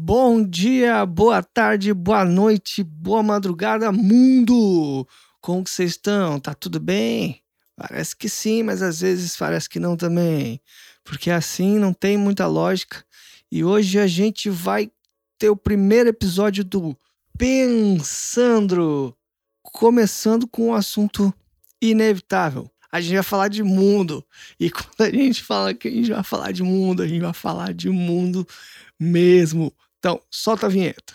Bom dia, boa tarde, boa noite, boa madrugada, mundo! Como que vocês estão? Tá tudo bem? Parece que sim, mas às vezes parece que não também. Porque assim não tem muita lógica. E hoje a gente vai ter o primeiro episódio do Pensando, começando com um assunto inevitável. A gente vai falar de mundo. E quando a gente fala que a gente vai falar de mundo, a gente vai falar de mundo mesmo. Então, solta a vinheta.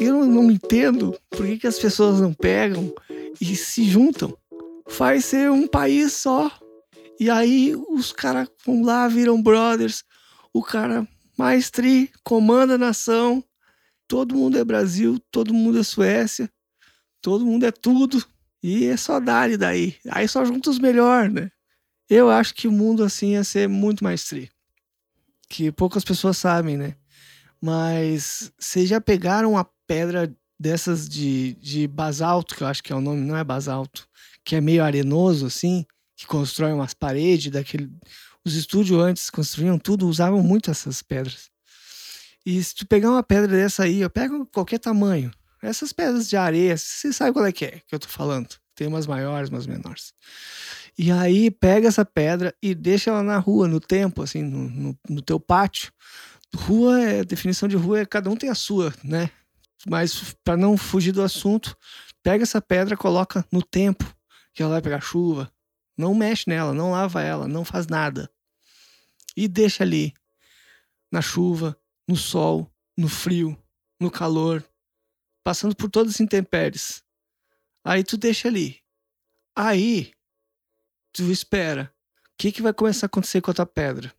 Eu não entendo por que, que as pessoas não pegam e se juntam. Faz ser um país só. E aí os caras vão lá, viram brothers. O cara mais tri, comanda a nação. Todo mundo é Brasil, todo mundo é Suécia. Todo mundo é tudo. E é só dar daí. Aí só junta os melhores, né? Eu acho que o mundo assim ia ser muito mais tri. Que poucas pessoas sabem, né? Mas vocês já pegaram uma pedra dessas de, de basalto, que eu acho que é o nome, não é basalto, que é meio arenoso assim, que constrói umas paredes daquele. Os estúdios antes construíam tudo, usavam muito essas pedras. E se tu pegar uma pedra dessa aí, eu pego qualquer tamanho. Essas pedras de areia, você sabe qual é que é que eu tô falando. Tem umas maiores, umas menores. E aí pega essa pedra e deixa ela na rua, no tempo, assim, no, no, no teu pátio. Rua é definição de rua é cada um tem a sua, né? Mas para não fugir do assunto, pega essa pedra, coloca no tempo que ela vai pegar chuva. Não mexe nela, não lava ela, não faz nada. E deixa ali na chuva, no sol, no frio, no calor, passando por todas as intempéries. Aí tu deixa ali. Aí tu espera. O que, que vai começar a acontecer com a tua pedra?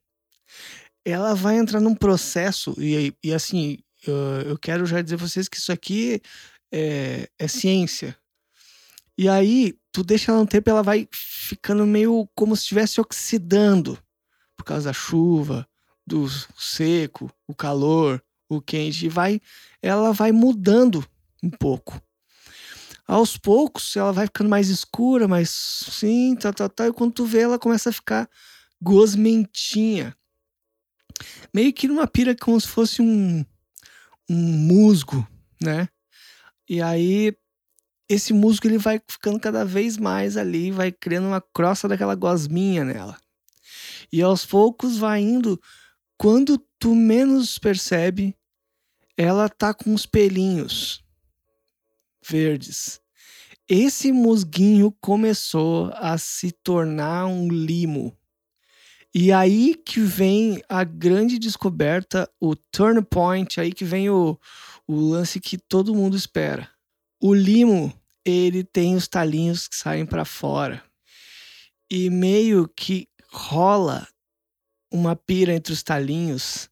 Ela vai entrar num processo, e, e assim, eu, eu quero já dizer vocês que isso aqui é, é ciência. E aí, tu deixa ela um tempo, ela vai ficando meio como se estivesse oxidando por causa da chuva, do seco, o calor, o quente, e vai, ela vai mudando um pouco aos poucos ela vai ficando mais escura, mais sim, tá, tá, tá. E quando tu vê, ela começa a ficar gosmentinha. Meio que numa pira como se fosse um, um musgo, né? E aí esse musgo ele vai ficando cada vez mais ali, vai criando uma crosta daquela gosminha nela. E aos poucos vai indo, quando tu menos percebe, ela tá com os pelinhos verdes. Esse musguinho começou a se tornar um limo. E aí que vem a grande descoberta, o turn point, aí que vem o, o lance que todo mundo espera. O limo, ele tem os talinhos que saem para fora. E meio que rola uma pira entre os talinhos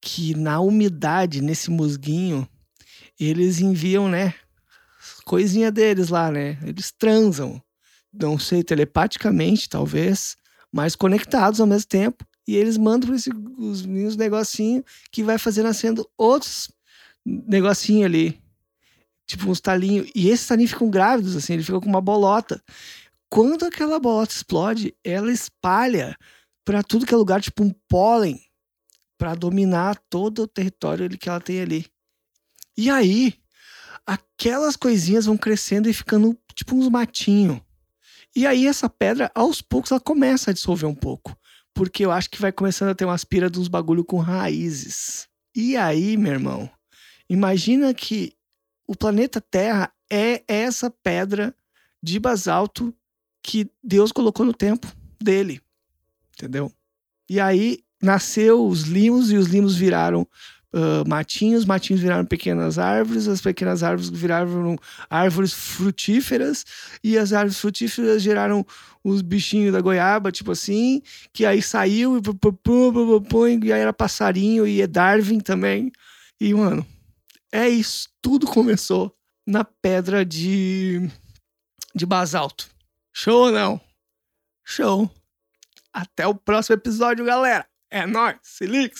que na umidade, nesse musguinho, eles enviam, né, coisinha deles lá, né? Eles transam. Não sei, telepaticamente, talvez, mas conectados ao mesmo tempo. E eles mandam esse, os meninos negocinho que vai fazer nascendo outros negocinho ali. Tipo uns talinhos. E esses talinhos ficam grávidos, assim, ele fica com uma bolota. Quando aquela bolota explode, ela espalha para tudo que é lugar, tipo um pólen, para dominar todo o território que ela tem ali. E aí, aquelas coisinhas vão crescendo e ficando tipo uns matinhos. E aí essa pedra, aos poucos, ela começa a dissolver um pouco. Porque eu acho que vai começando a ter umas piras de uns bagulho com raízes. E aí, meu irmão, imagina que o planeta Terra é essa pedra de basalto que Deus colocou no tempo dele. Entendeu? E aí nasceu os limos e os limos viraram uh, matinhos, matinhos viraram pequenas árvores, as pequenas árvores viraram árvores frutíferas, e as árvores frutíferas geraram os bichinhos da goiaba, tipo assim, que aí saiu e, e aí era passarinho e é Darwin também. E, mano, é isso. Tudo começou na pedra de, de basalto. Show ou não? Show. Até o próximo episódio, galera. É nóis. Se liga.